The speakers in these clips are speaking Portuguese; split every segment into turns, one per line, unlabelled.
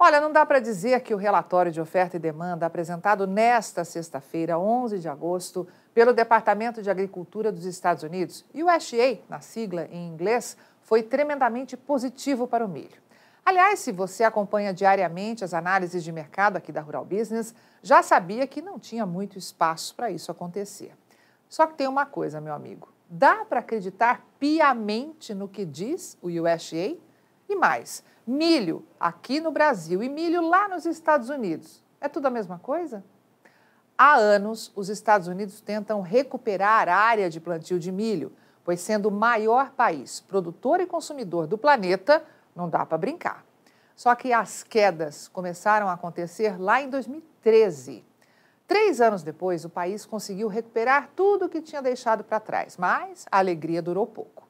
Olha, não dá para dizer que o relatório de oferta e demanda apresentado nesta sexta-feira, 11 de agosto, pelo Departamento de Agricultura dos Estados Unidos, USDA, na sigla em inglês, foi tremendamente positivo para o milho. Aliás, se você acompanha diariamente as análises de mercado aqui da Rural Business, já sabia que não tinha muito espaço para isso acontecer. Só que tem uma coisa, meu amigo: dá para acreditar piamente no que diz o USDA? E mais, milho aqui no Brasil e milho lá nos Estados Unidos, é tudo a mesma coisa? Há anos, os Estados Unidos tentam recuperar a área de plantio de milho, pois sendo o maior país produtor e consumidor do planeta, não dá para brincar. Só que as quedas começaram a acontecer lá em 2013. Três anos depois, o país conseguiu recuperar tudo o que tinha deixado para trás, mas a alegria durou pouco.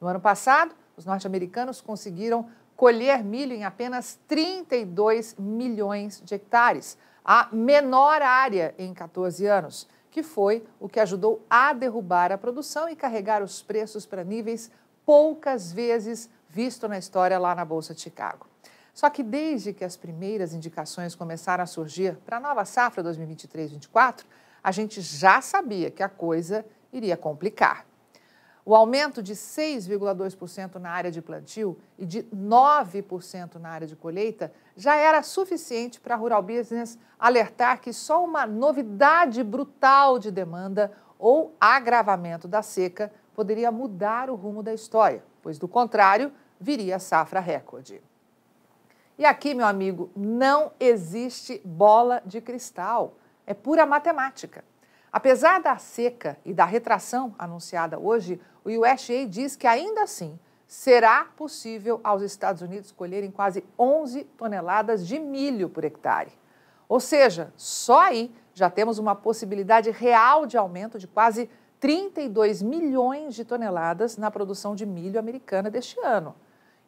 No ano passado, os norte-americanos conseguiram colher milho em apenas 32 milhões de hectares, a menor área em 14 anos, que foi o que ajudou a derrubar a produção e carregar os preços para níveis poucas vezes visto na história lá na Bolsa de Chicago. Só que desde que as primeiras indicações começaram a surgir para a nova safra 2023-24, a gente já sabia que a coisa iria complicar. O aumento de 6,2% na área de plantio e de 9% na área de colheita já era suficiente para a Rural Business alertar que só uma novidade brutal de demanda ou agravamento da seca poderia mudar o rumo da história, pois, do contrário, viria a safra recorde. E aqui, meu amigo, não existe bola de cristal, é pura matemática. Apesar da seca e da retração anunciada hoje, o USDA diz que ainda assim será possível aos Estados Unidos colherem quase 11 toneladas de milho por hectare. Ou seja, só aí já temos uma possibilidade real de aumento de quase 32 milhões de toneladas na produção de milho americana deste ano.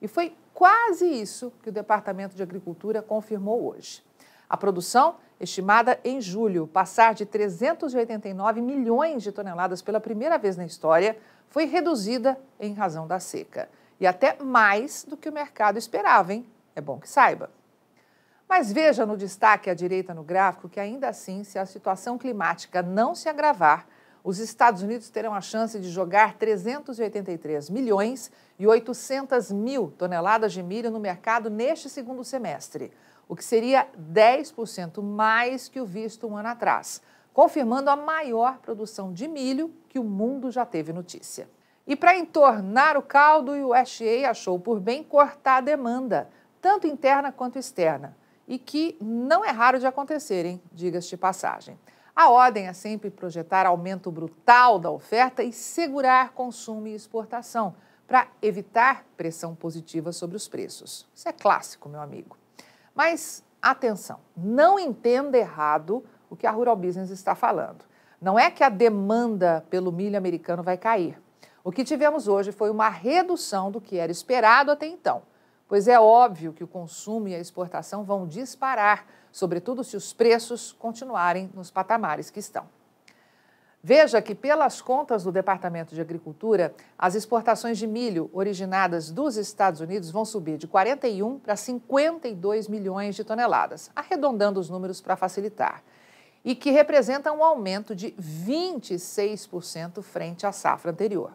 E foi quase isso que o Departamento de Agricultura confirmou hoje. A produção, estimada em julho passar de 389 milhões de toneladas pela primeira vez na história, foi reduzida em razão da seca. E até mais do que o mercado esperava, hein? É bom que saiba. Mas veja no destaque à direita no gráfico que, ainda assim, se a situação climática não se agravar, os Estados Unidos terão a chance de jogar 383 milhões e 800 mil toneladas de milho no mercado neste segundo semestre, o que seria 10% mais que o visto um ano atrás, confirmando a maior produção de milho que o mundo já teve notícia. E para entornar o caldo, o USDA achou por bem cortar a demanda, tanto interna quanto externa, e que não é raro de acontecer? Diga-se de passagem. A ordem é sempre projetar aumento brutal da oferta e segurar consumo e exportação, para evitar pressão positiva sobre os preços. Isso é clássico, meu amigo. Mas atenção, não entenda errado o que a Rural Business está falando. Não é que a demanda pelo milho americano vai cair. O que tivemos hoje foi uma redução do que era esperado até então, pois é óbvio que o consumo e a exportação vão disparar, sobretudo se os preços continuarem nos patamares que estão. Veja que, pelas contas do Departamento de Agricultura, as exportações de milho originadas dos Estados Unidos vão subir de 41 para 52 milhões de toneladas, arredondando os números para facilitar, e que representa um aumento de 26% frente à safra anterior.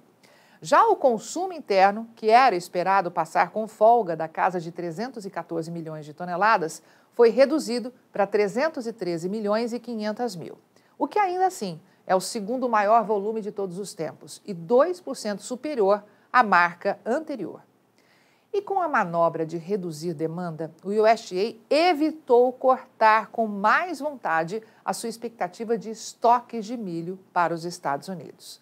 Já o consumo interno, que era esperado passar com folga da casa de 314 milhões de toneladas, foi reduzido para 313 milhões e 500 mil, o que ainda assim é o segundo maior volume de todos os tempos e 2% superior à marca anterior. E com a manobra de reduzir demanda, o USDA evitou cortar com mais vontade a sua expectativa de estoques de milho para os Estados Unidos.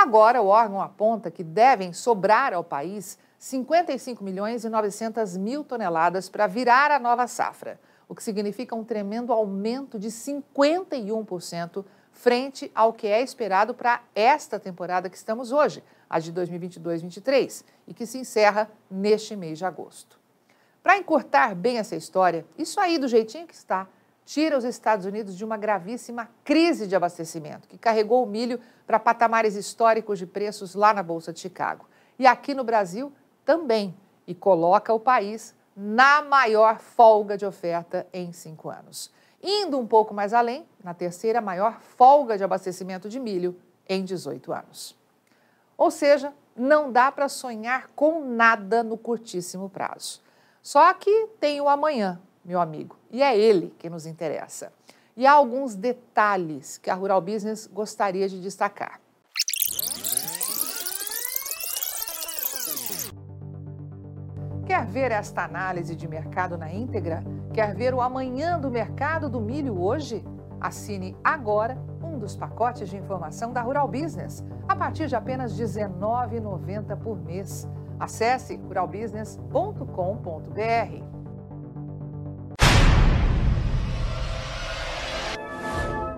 Agora, o órgão aponta que devem sobrar ao país 55 milhões e 900 mil toneladas para virar a nova safra, o que significa um tremendo aumento de 51% frente ao que é esperado para esta temporada que estamos hoje, a de 2022-23, e que se encerra neste mês de agosto. Para encurtar bem essa história, isso aí do jeitinho que está, tira os Estados Unidos de uma gravíssima crise de abastecimento, que carregou o milho para patamares históricos de preços lá na Bolsa de Chicago. E aqui no Brasil também, e coloca o país na maior folga de oferta em cinco anos. Indo um pouco mais além, na terceira maior folga de abastecimento de milho em 18 anos. Ou seja, não dá para sonhar com nada no curtíssimo prazo. Só que tem o amanhã, meu amigo, e é ele que nos interessa. E há alguns detalhes que a Rural Business gostaria de destacar. Quer ver esta análise de mercado na íntegra? Quer ver o amanhã do mercado do milho hoje? Assine agora um dos pacotes de informação da Rural Business, a partir de apenas R$ 19,90 por mês. Acesse ruralbusiness.com.br.